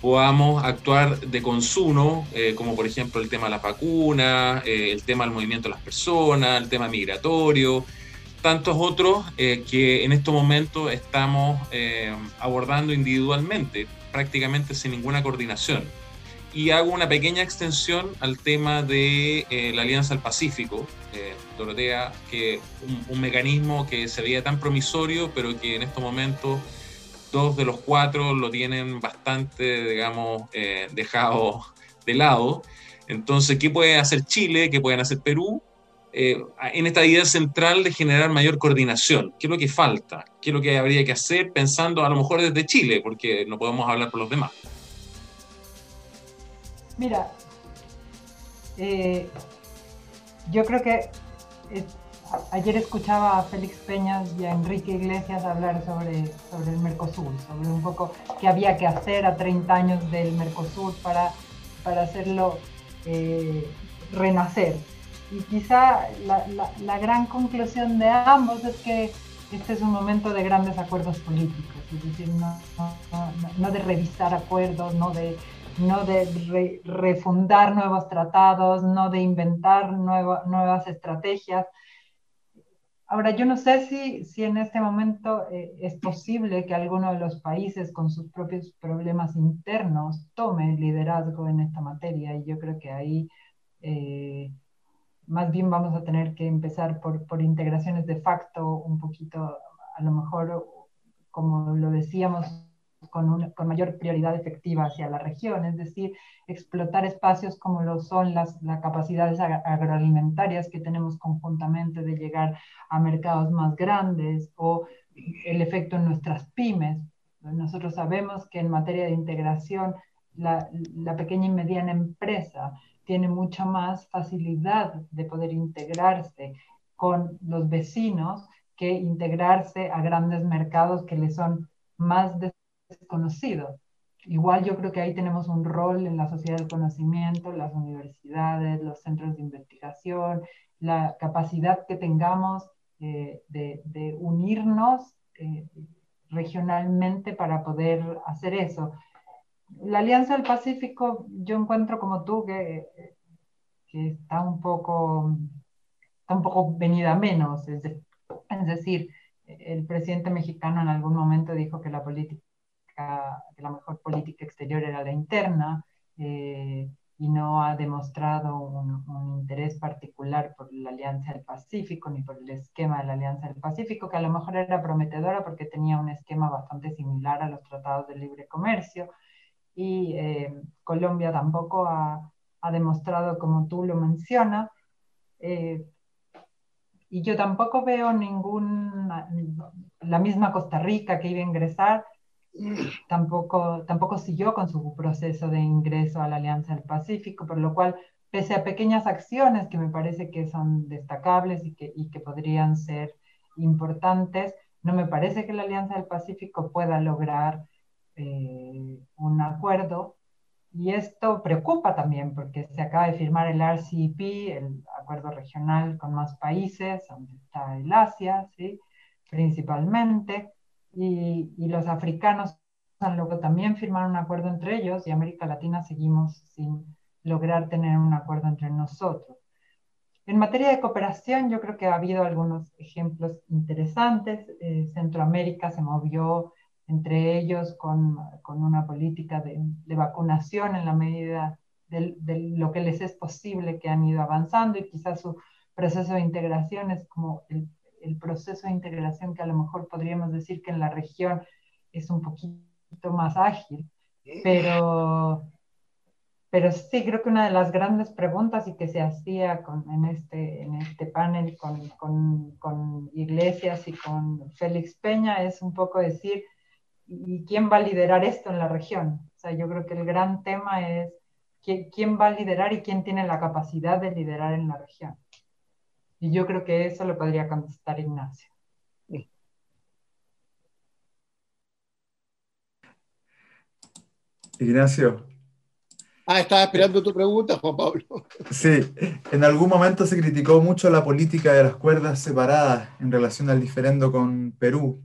podamos actuar de consumo, eh, como por ejemplo el tema de las vacunas, eh, el tema del movimiento de las personas, el tema migratorio, tantos otros eh, que en estos momentos estamos abordando individualmente, prácticamente sin ninguna coordinación. Y hago una pequeña extensión al tema de la Alianza del Pacífico, Dorotea, que un, un mecanismo que se veía tan promisorio, pero que en estos momentos dos de los cuatro lo tienen bastante, digamos, eh, dejado de lado. Entonces, ¿qué puede hacer Chile? ¿Qué pueden hacer Perú? Eh, en esta idea central de generar mayor coordinación. ¿Qué es lo que falta? ¿Qué es lo que habría que hacer pensando a lo mejor desde Chile? Porque no podemos hablar por los demás. Mira, eh, yo creo que ayer escuchaba a Félix Peñas y a Enrique Iglesias hablar sobre, sobre el Mercosur, sobre un poco qué había que hacer a 30 años del Mercosur para, para hacerlo eh, renacer. Y quizá la, la, gran conclusión de ambos es que este es un momento de grandes acuerdos políticos, es decir, no, no, de revisar acuerdos, no de, no de refundar nuevos tratados, no de inventar nuevas estrategias, Ahora, yo no sé si, si en este momento eh, es posible que alguno de los países con sus propios problemas internos tome liderazgo en esta materia y yo creo que ahí eh, más bien vamos a tener que empezar por, por integraciones de facto un poquito, a lo mejor, como lo decíamos, con, con, mayor prioridad efectiva hacia la región, es decir, explotar espacios como lo son las, las, capacidades agroalimentarias que tenemos conjuntamente de llegar a mercados más grandes o el efecto en nuestras pymes. Nosotros sabemos que en materia de integración, la, la pequeña y mediana empresa tiene mucha más facilidad de poder integrarse con los vecinos que integrarse a grandes mercados que le son más desconocido. Igual yo creo que ahí tenemos un rol en la sociedad del conocimiento, las universidades, los centros de investigación, la capacidad que tengamos eh, de, unirnos eh, regionalmente para poder hacer eso. La Alianza del Pacífico, yo encuentro como tú que, que está un poco está un poco venida menos, es, es decir, el presidente mexicano en algún momento dijo que la política que la mejor política exterior era la interna eh, y no ha demostrado un, interés particular por la Alianza del Pacífico ni por el esquema de la Alianza del Pacífico, que a lo mejor era prometedora porque tenía un esquema bastante similar a los tratados de libre comercio. Y eh, Colombia tampoco ha, ha, demostrado, como tú lo mencionas, eh, y yo tampoco veo ningún, la misma Costa Rica que iba a ingresar, tampoco, tampoco siguió con su proceso de ingreso a la Alianza del Pacífico, por lo cual, pese a pequeñas acciones que me parece que son destacables y que, y que podrían ser importantes, no me parece que la Alianza del Pacífico pueda lograr eh, un acuerdo. Y esto preocupa también porque se acaba de firmar el RCEP, el acuerdo regional con más países, donde está el Asia, principalmente y, los africanos luego también firmaron un acuerdo entre ellos y América Latina seguimos sin lograr tener un acuerdo entre nosotros. En materia de cooperación, yo creo que ha habido algunos ejemplos interesantes. Eh, Centroamérica se movió entre ellos con, con una política de, vacunación en la medida de, de, lo que les es posible que han ido avanzando y quizás su proceso de integración es como el el proceso de integración que a lo mejor podríamos decir que en la región es un poquito más ágil, pero, pero sí creo que una de las grandes preguntas y que se hacía con, en, este, en este panel con, con, con Iglesias y con Félix Peña es un poco decir, ¿y quién va a liderar esto en la región? O sea, yo creo que el gran tema es quién va a liderar y quién tiene la capacidad de liderar en la región. Y yo creo que eso lo podría contestar Ignacio. Ignacio, Ah, estaba esperando tu pregunta, Juan Pablo. Sí, en algún momento se criticó mucho la política de las cuerdas separadas en relación al diferendo con Perú,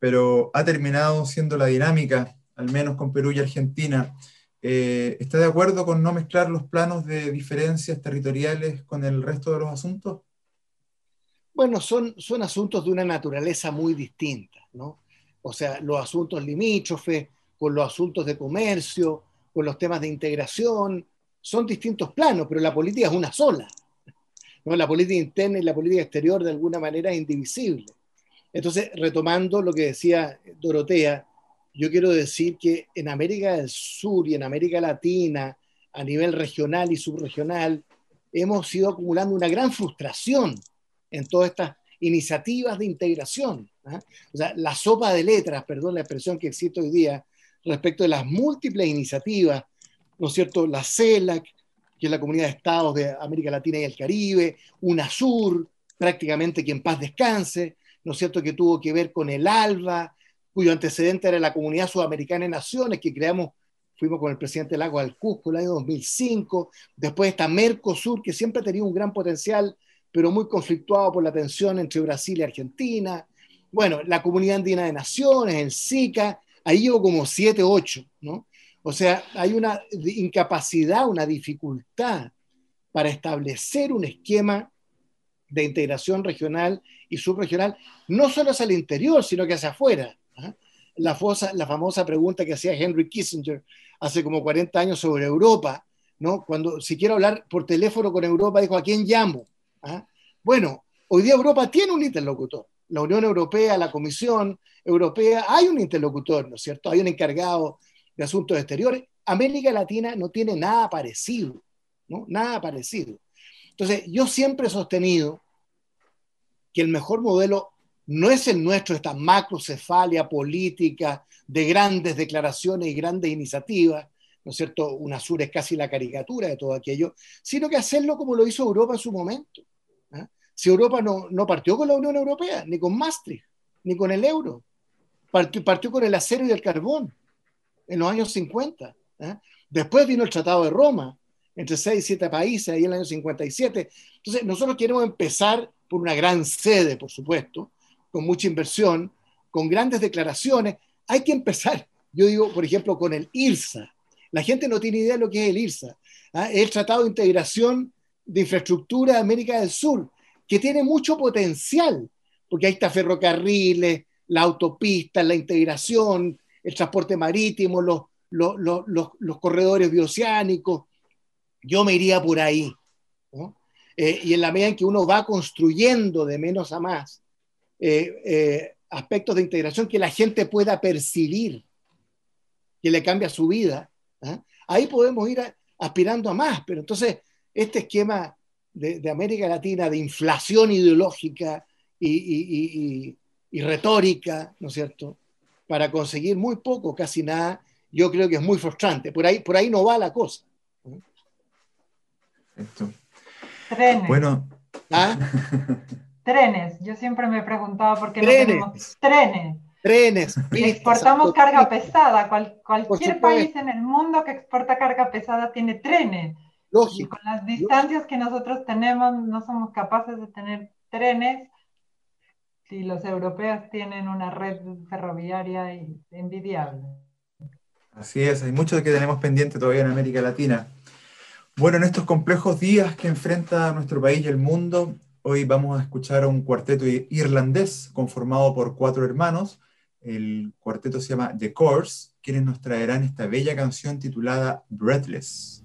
pero ha terminado siendo la dinámica, al menos con Perú y Argentina. Eh, ¿Está de acuerdo con no mezclar los planos de diferencias territoriales con el resto de los asuntos? Bueno, son, son asuntos de una naturaleza muy distinta, ¿no? O sea, los asuntos limítrofes, con los asuntos de comercio, con los temas de integración, son distintos planos, pero la política es una sola. ¿no? La política interna y la política exterior de alguna manera es indivisible. Entonces, retomando lo que decía Dorotea, yo quiero decir que en América del Sur y en América Latina, a nivel regional y subregional, hemos ido acumulando una gran frustración en todas estas iniciativas de integración. ¿ah? O sea, la sopa de letras, perdón la expresión que existe hoy día, respecto de las múltiples iniciativas, ¿no es cierto? La CELAC, que es la Comunidad de Estados de América Latina y el Caribe, UNASUR, prácticamente que en paz descanse, ¿no es cierto?, que tuvo que ver con el ALBA, cuyo antecedente era la Comunidad Sudamericana de Naciones, que creamos, fuimos con el presidente Lago al Cusco el año 2005, después está Mercosur, que siempre ha tenido un gran potencial, pero muy conflictuado por la tensión entre Brasil y Argentina, bueno, la Comunidad Andina de Naciones, el SICA, ahí llevo como 7, 8, ¿no? O sea, hay una incapacidad, una dificultad para establecer un esquema de integración regional y subregional, no solo hacia el interior, sino que hacia afuera. La, la famosa pregunta que hacía Henry Kissinger hace como 40 años sobre Europa, ¿no? Cuando si quiero hablar por teléfono con Europa, dijo, ¿a quién llamo? ¿Ah? Bueno, hoy día Europa tiene un interlocutor. La Unión Europea, la Comisión, Europea, hay un interlocutor, ¿no es cierto? Hay un encargado de asuntos exteriores. América Latina no tiene nada parecido, ¿no? Nada parecido. Entonces, yo siempre he sostenido que el mejor modelo no es el nuestro, esta macrocefalia política de grandes declaraciones y grandes iniciativas, ¿no es cierto? UNASUR es casi la caricatura de todo aquello, sino que hacerlo como lo hizo Europa en su momento. Si Europa no, no partió con la Unión Europea, ni con Maastricht, ni con el euro, partió, con el acero y el carbón en los años 50. ¿eh? Después vino el Tratado de Roma, entre 6 y 7 países, ahí en el año 57. Entonces, nosotros queremos empezar por una gran sede, por supuesto, con mucha inversión, con grandes declaraciones. Hay que empezar, yo digo, por ejemplo, con el IRSA. La gente no tiene idea de lo que es el IRSA. ¿eh? Es el Tratado de Integración de Infraestructura de América del Sur, que tiene mucho potencial, porque ahí está ferrocarriles, la autopista, la integración, el transporte marítimo, los, los, corredores bioceánicos. Yo me iría por ahí. Eh, y en la medida en que uno va construyendo de menos a más eh, eh, aspectos de integración que la gente pueda percibir, que le cambia su vida, ¿ah? ahí podemos ir aspirando a más. Pero entonces, este esquema de, América Latina de inflación ideológica y y retórica, ¿no es cierto?, para conseguir muy poco, casi nada, yo creo que es muy frustrante. Por ahí, por ahí no va la cosa. Trenes. Bueno. ¿Ah? trenes. Yo siempre me he preguntado por qué no tenemos trenes. Trenes. exportamos carga pesada. cualquier país en el mundo que exporta carga pesada tiene trenes. Lógico. Y con las distancias que nosotros tenemos, no somos capaces de tener trenes Sí, los europeos tienen una red ferroviaria envidiable. Así es, hay mucho que tenemos pendiente todavía en América Latina. Bueno, en estos complejos días que enfrenta nuestro país y el mundo, hoy vamos a escuchar a un cuarteto irlandés conformado por cuatro hermanos. El cuarteto se llama The Course, quienes nos traerán esta bella canción titulada Breathless.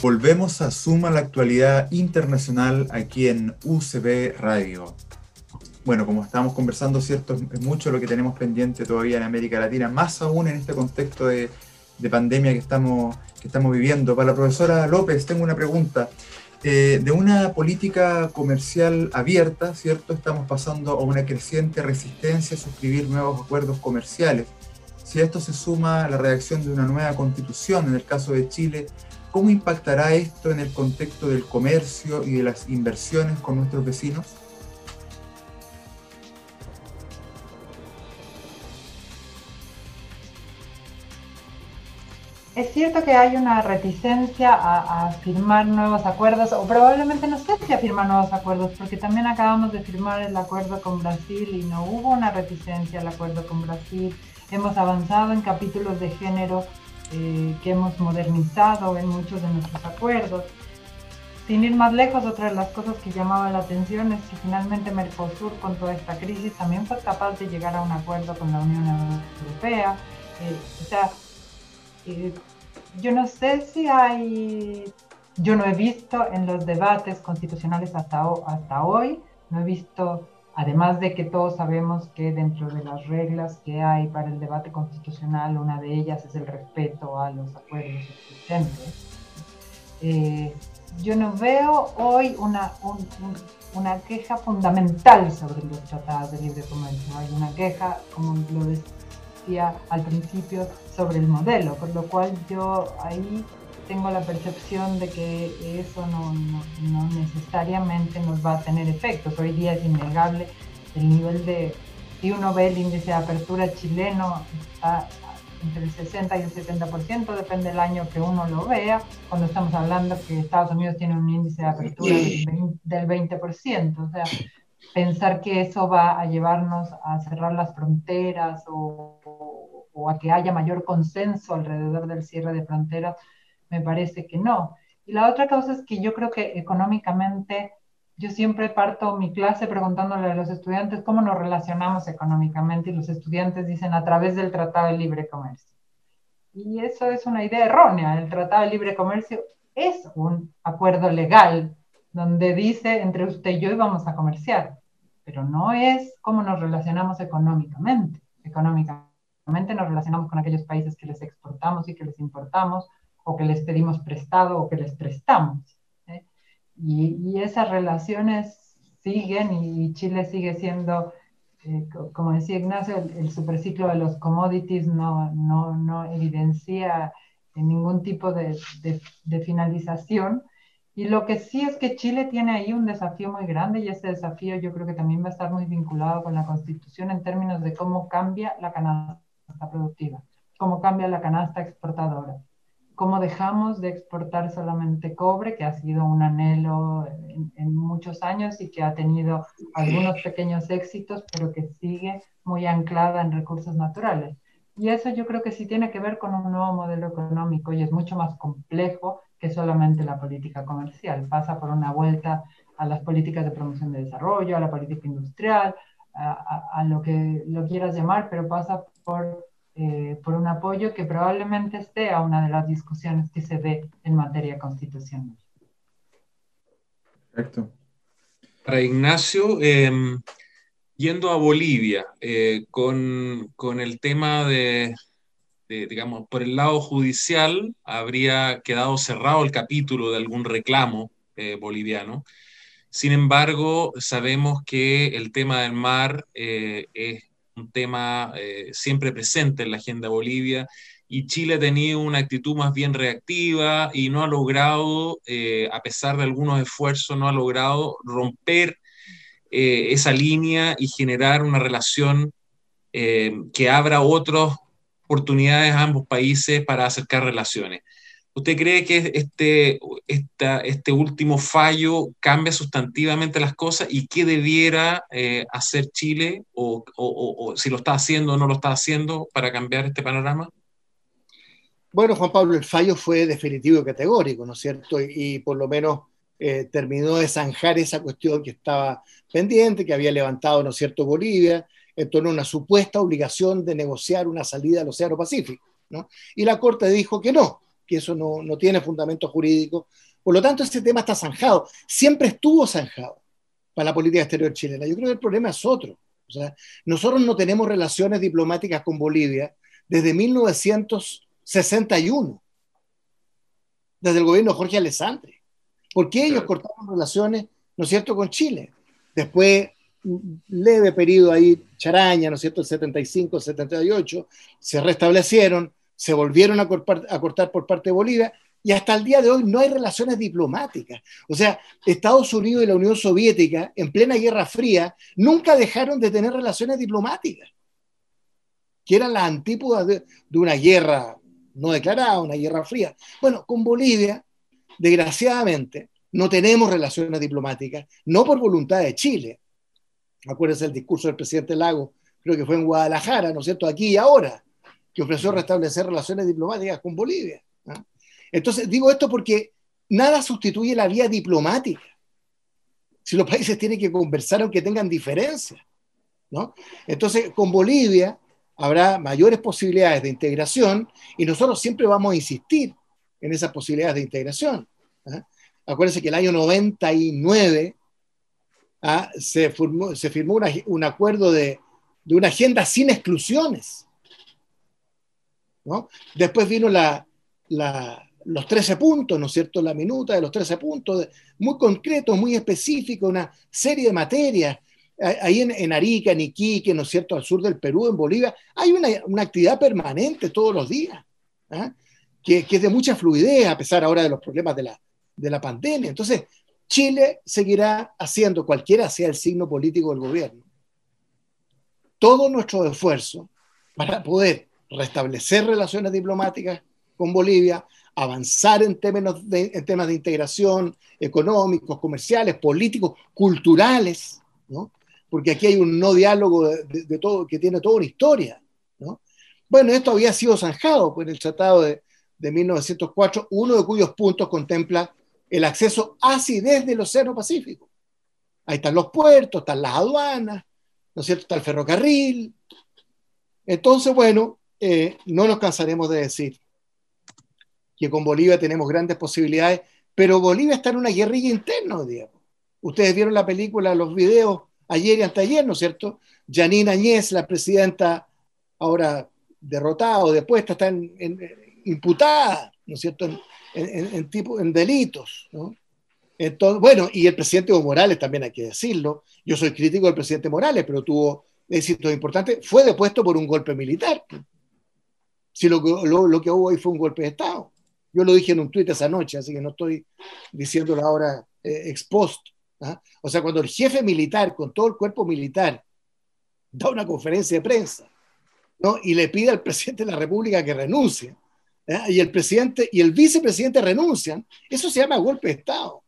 Volvemos a Suma la actualidad internacional aquí en UCB Radio. Bueno, como estamos conversando, cierto, es mucho lo que tenemos pendiente todavía en América Latina, más aún en este contexto de, pandemia que estamos, que estamos viviendo. Para la profesora López, tengo una pregunta. Eh, de una política comercial abierta, ¿cierto? Estamos pasando a una creciente resistencia a suscribir nuevos acuerdos comerciales. Si esto se suma a la redacción de una nueva constitución, en el caso de Chile, ¿Cómo impactará esto en el contexto del comercio y de las inversiones con nuestros vecinos? Es cierto que hay una reticencia a, firmar nuevos acuerdos, o probablemente no sé si a firmar nuevos acuerdos, porque también acabamos de firmar el acuerdo con Brasil y no hubo una reticencia al acuerdo con Brasil. Hemos avanzado en capítulos de género eh, que hemos modernizado en muchos de nuestros acuerdos. Sin ir más lejos, otra de las cosas que llamaba la atención es que finalmente Mercosur con toda esta crisis también fue capaz de llegar a un acuerdo con la Unión Europea. Eh, o sea, eh, yo no sé si hay, yo no he visto en los debates constitucionales hasta, hasta hoy, no he visto Además de que todos sabemos que dentro de las reglas que hay para el debate constitucional, una de ellas es el respeto a los acuerdos existentes. Eh, yo no veo hoy una, una queja fundamental sobre los tratados de libre comercio. Hay una queja, como lo decía al principio, sobre el modelo, por lo cual yo ahí tengo la percepción de que eso no, necesariamente nos va a tener efectos. Hoy día es innegable el nivel de, si uno ve el índice de apertura chileno, está entre el 60 y el 70%, depende del año que uno lo vea, cuando estamos hablando que Estados Unidos tiene un índice de apertura del 20%. O sea, pensar que eso va a llevarnos a cerrar las fronteras o, o a que haya mayor consenso alrededor del cierre de fronteras, me parece que no. Y la otra cosa es que yo creo que económicamente, yo siempre parto mi clase preguntándole a los estudiantes cómo nos relacionamos económicamente y los estudiantes dicen a través del Tratado de Libre Comercio. Y eso es una idea errónea. El Tratado de Libre Comercio es un acuerdo legal donde dice entre usted y yo íbamos a comerciar, pero no es cómo nos relacionamos económicamente. Económicamente nos relacionamos con aquellos países que les exportamos y que les importamos, o que les pedimos prestado o que les prestamos. ¿eh? Y, esas relaciones siguen y Chile sigue siendo, eh, como decía Ignacio, el, superciclo de los commodities no, no, no evidencia ningún tipo de, de, finalización. Y lo que sí es que Chile tiene ahí un desafío muy grande y ese desafío yo creo que también va a estar muy vinculado con la constitución en términos de cómo cambia la canasta productiva, cómo cambia la canasta exportadora cómo dejamos de exportar solamente cobre, que ha sido un anhelo en, muchos años y que ha tenido algunos pequeños éxitos, pero que sigue muy anclada en recursos naturales. Y eso yo creo que sí tiene que ver con un nuevo modelo económico y es mucho más complejo que solamente la política comercial. Pasa por una vuelta a las políticas de promoción de desarrollo, a la política industrial, a, a lo que lo quieras llamar, pero pasa por eh, por un apoyo que probablemente sea una de las discusiones que se ve en materia constitucional. Perfecto. Para Ignacio, em, yendo a Bolivia, eh, con, con, el tema de, digamos, por el lado judicial, habría quedado cerrado el capítulo de algún reclamo eh, boliviano. Sin embargo, sabemos que el tema del mar es un tema eh, siempre presente en la agenda Bolivia y Chile ha tenido una actitud más bien reactiva y no ha logrado, eh, a pesar de algunos esfuerzos, no ha logrado romper eh, esa línea y generar una relación que abra otras oportunidades a ambos países para acercar relaciones. ¿Usted cree que este, este último fallo cambia sustantivamente las cosas y qué debiera eh, hacer Chile o, si lo está haciendo o no lo está haciendo para cambiar este panorama? Bueno, Juan Pablo, el fallo fue definitivo y categórico, ¿no es cierto? Y, por lo menos eh, terminó de zanjar esa cuestión que estaba pendiente, que había levantado, ¿no es cierto?, Bolivia, en torno a una supuesta obligación de negociar una salida al Océano Pacífico, ¿no? Y la Corte dijo que no, que eso no, no tiene fundamento jurídico. Por lo tanto, este tema está zanjado. Siempre estuvo zanjado para la política exterior chilena. Yo creo que el problema es otro. O sea, nosotros no tenemos relaciones diplomáticas con Bolivia desde 1961, desde el gobierno de Jorge Alessandri. ¿Por qué ellos cortaron relaciones, ¿no es cierto?, con Chile. Después, un leve periodo ahí, charaña, ¿no es cierto?, el 75, el 78, se restablecieron, se volvieron a cortar, por parte de Bolivia y hasta el día de hoy no hay relaciones diplomáticas. O sea, Estados Unidos y la Unión Soviética, en plena Guerra Fría, nunca dejaron de tener relaciones diplomáticas, que eran las antípodas de, de una guerra no declarada, una guerra fría. Bueno, con Bolivia, desgraciadamente, no tenemos relaciones diplomáticas, no por voluntad de Chile. Acuérdense el discurso del presidente Lago, creo que fue en Guadalajara, ¿no es cierto?, aquí y ahora, que ofreció restablecer relaciones diplomáticas con Bolivia. Entonces, digo esto porque nada sustituye la vía diplomática. Si los países tienen que conversar aunque tengan diferencias, ¿no? Entonces, con Bolivia habrá mayores posibilidades de integración y nosotros siempre vamos a insistir en esas posibilidades de integración. ¿ah? Acuérdense que el año 99 ¿ah? se, firmó un acuerdo de, una agenda sin exclusiones. Después vino la, los 13 puntos, ¿no es cierto? La minuta de los 13 puntos, muy concretos, muy específicos, una serie de materias. Ahí en, en, Arica, en Iquique, ¿no es cierto? Al sur del Perú, en Bolivia, hay una, una actividad permanente todos los días, ¿eh? que, que, es de mucha fluidez, a pesar ahora de los problemas de la, de la pandemia. Entonces, Chile seguirá haciendo, cualquiera sea el signo político del gobierno, todo nuestro esfuerzo para poder restablecer relaciones diplomáticas con Bolivia, avanzar en, términos de, temas de integración económicos, comerciales, políticos, culturales, ¿no? porque aquí hay un no diálogo de, todo, que tiene toda una historia. ¿no? Bueno, esto había sido zanjado en el Tratado de, de 1904, uno de cuyos puntos contempla el acceso hacia y desde el Océano Pacífico. Ahí están los puertos, están las aduanas, ¿no es cierto? Está el ferrocarril. Entonces, bueno, eh, no nos cansaremos de decir que con Bolivia tenemos grandes posibilidades, pero Bolivia está en una guerrilla interna día. Ustedes vieron la película, los videos ayer y anteayer, ¿no es cierto? Janine Añez, la presidenta ahora derrotada o depuesta, está en, imputada, ¿no es cierto?, en, en tipo, en delitos. Entonces, bueno, y el presidente Evo Morales también hay que decirlo. Yo soy crítico del presidente Morales, pero tuvo éxitos importantes. Fue depuesto por un golpe militar. Si lo, lo, lo que hubo ahí fue un golpe de Estado. Yo lo dije en un tuit esa noche, así que no estoy diciéndolo ahora eh, ex. ¿ah? O sea, cuando el jefe militar, con todo el cuerpo militar, da una conferencia de prensa ¿no? y le pide al presidente de la República que renuncie, ¿eh? y el presidente y el vicepresidente renuncian, eso se llama golpe de Estado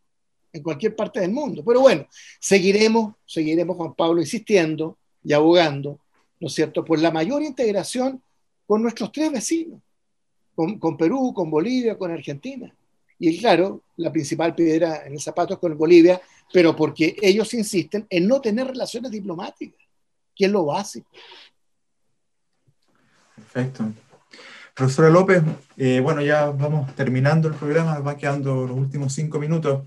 en cualquier parte del mundo. Pero bueno, seguiremos, seguiremos, Juan Pablo, insistiendo y abogando, ¿no es cierto?, por la mayor integración con nuestros tres vecinos con, Perú, con Bolivia, con Argentina. Y claro, la principal piedra en el zapato es con Bolivia, pero porque ellos insisten en no tener relaciones diplomáticas, que es lo básico. Perfecto. Profesora López, eh, bueno, ya vamos terminando el programa, va quedando los últimos cinco minutos.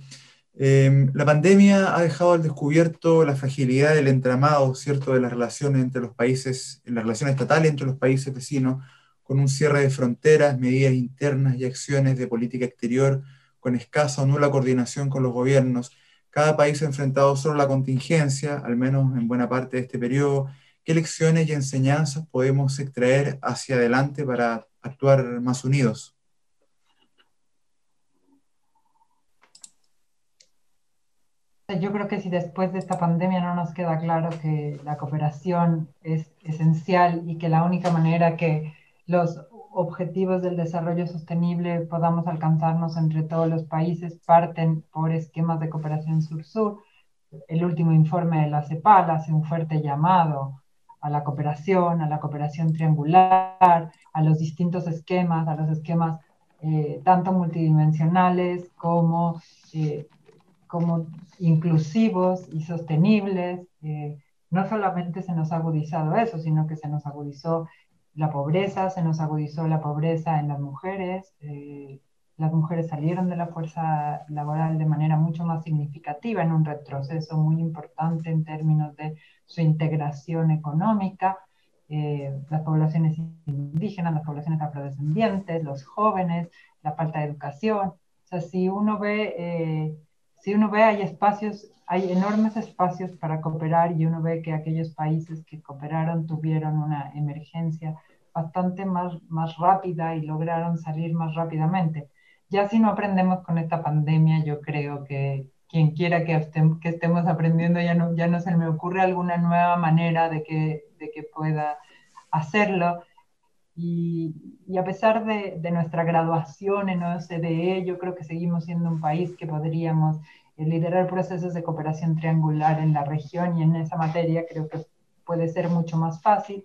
Eh, la pandemia ha dejado al descubierto la fragilidad del entramado, ¿cierto?, de las relaciones entre los países, las relaciones estatales entre los países vecinos, con un cierre de fronteras, medidas internas y acciones de política exterior, con escasa o nula coordinación con los gobiernos. Cada país ha enfrentado solo la contingencia, al menos en buena parte de este periodo. ¿Qué lecciones y enseñanzas podemos extraer hacia adelante para actuar más unidos? Yo creo que si después de esta pandemia no nos queda claro que la cooperación es esencial y que la única manera que los objetivos del desarrollo sostenible podamos alcanzarnos entre todos los países parten por esquemas de cooperación sur-sur. El último informe de la CEPAL hace un fuerte llamado a la cooperación, a la cooperación triangular, a los distintos esquemas, a los esquemas eh, tanto multidimensionales como, eh, como inclusivos y sostenibles. Eh, no solamente se nos ha agudizado eso, sino que se nos agudizó la pobreza, se nos agudizó la pobreza en las mujeres. Eh, las mujeres salieron de la fuerza laboral de manera mucho más significativa, en un retroceso muy importante en términos de su integración económica. Eh, las poblaciones indígenas, las poblaciones afrodescendientes, los jóvenes, la falta de educación. O sea, si uno ve, eh, si uno ve hay espacios, hay enormes espacios para cooperar y uno ve que aquellos países que cooperaron tuvieron una emergencia bastante más, más rápida y lograron salir más rápidamente. Ya si no aprendemos con esta pandemia, yo creo que quien quiera que, que estemos aprendiendo, ya no, ya no se me ocurre alguna nueva manera de que, de que pueda hacerlo. Y, y, a pesar de, de, nuestra graduación en OCDE, yo creo que seguimos siendo un país que podríamos eh, liderar procesos de cooperación triangular en la región y en esa materia creo que puede ser mucho más fácil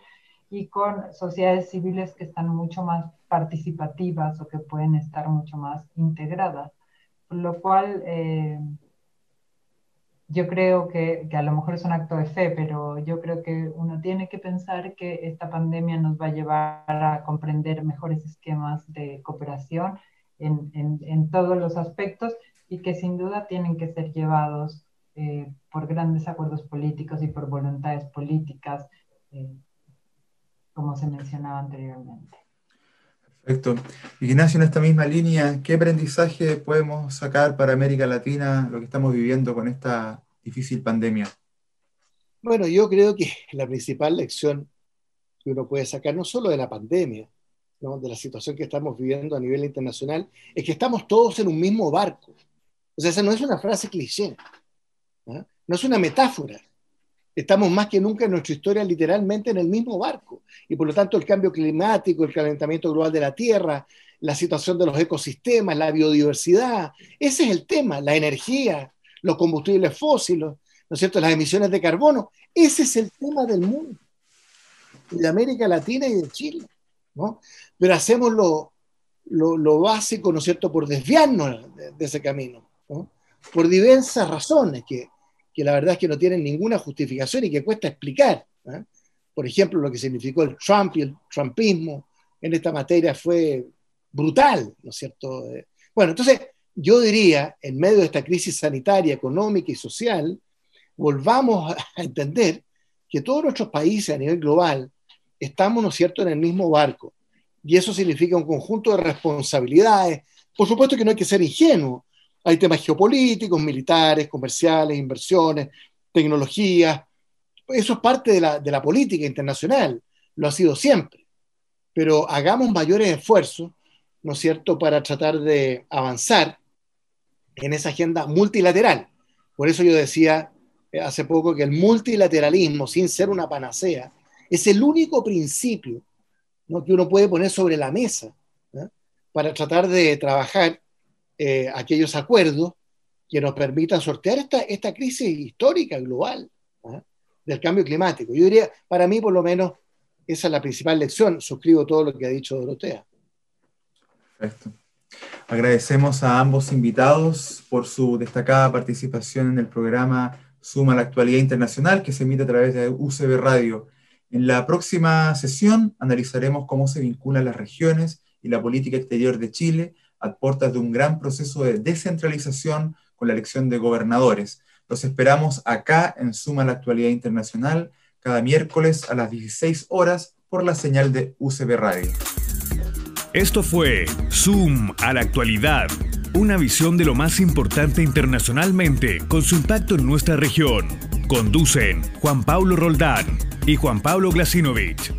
y con sociedades civiles que están mucho más participativas o que pueden estar mucho más integradas. Lo cual, eh, yo creo que, a lo mejor es un acto de fe, pero yo creo que uno tiene que pensar que esta pandemia nos va a llevar a comprender mejores esquemas de cooperación en, en, en todos los aspectos y que sin duda tienen que ser llevados eh, por grandes acuerdos políticos y por voluntades políticas, eh, como se mencionaba anteriormente. Perfecto. Ignacio, en esta misma línea, ¿qué aprendizaje podemos sacar para América Latina, lo que estamos viviendo con esta difícil pandemia? Bueno, yo creo que la principal lección que uno puede sacar, no solo de la pandemia, ¿no? de la situación que estamos viviendo a nivel internacional, es que estamos todos en un mismo barco. O sea, esa no es una frase cliché, ¿no? no es una metáfora. Estamos más que nunca en nuestra historia literalmente en el mismo barco. Y por lo tanto el cambio climático, el calentamiento global de la Tierra, la situación de los ecosistemas, la biodiversidad, ese es el tema, la energía, los combustibles fósiles, ¿no es cierto?, las emisiones de carbono, ese es el tema del mundo, de América Latina y de Chile, ¿no? Pero hacemos lo, lo, lo básico, ¿no es cierto?, por desviarnos de, de ese camino, ¿no? Por diversas razones que que la verdad es que no tienen ninguna justificación y que cuesta explicar. ¿eh? Por ejemplo, lo que significó el Trump y el Trumpismo en esta materia fue brutal, ¿no es cierto? Eh, bueno, entonces yo diría, en medio de esta crisis sanitaria, económica y social, volvamos a entender que todos nuestros países a nivel global estamos, ¿no es cierto?, en el mismo barco. Y eso significa un conjunto de responsabilidades. Por supuesto que no hay que ser ingenuo. Hay temas geopolíticos, militares, comerciales, inversiones, tecnologías. Eso es parte de la, política internacional, lo ha sido siempre. Pero hagamos mayores esfuerzos, ¿no es cierto?, para tratar de avanzar en esa agenda multilateral. Por eso yo decía eh, hace poco que el multilateralismo, sin ser una panacea, es el único principio que uno puede poner sobre la mesa ¿no? para tratar de trabajar eh, aquellos acuerdos que nos permitan sortear esta, esta crisis histórica global ¿eh? del cambio climático. Yo diría, para mí por lo menos, esa es la principal lección. Suscribo todo lo que ha dicho Dorotea. Perfecto. Agradecemos a ambos invitados por su destacada participación en el programa Suma la Actualidad Internacional que se emite a través de UCB Radio. En la próxima sesión analizaremos cómo se vinculan las regiones y la política exterior de Chile a puertas de un gran proceso de descentralización con la elección de gobernadores. Los esperamos acá en Suma la Actualidad Internacional cada miércoles a las 16 horas por la señal de UCB Radio. Esto fue Zoom a la actualidad, una visión de lo más importante internacionalmente con su impacto en nuestra región. Conducen Juan Pablo Roldán y Juan Pablo Glasinovich.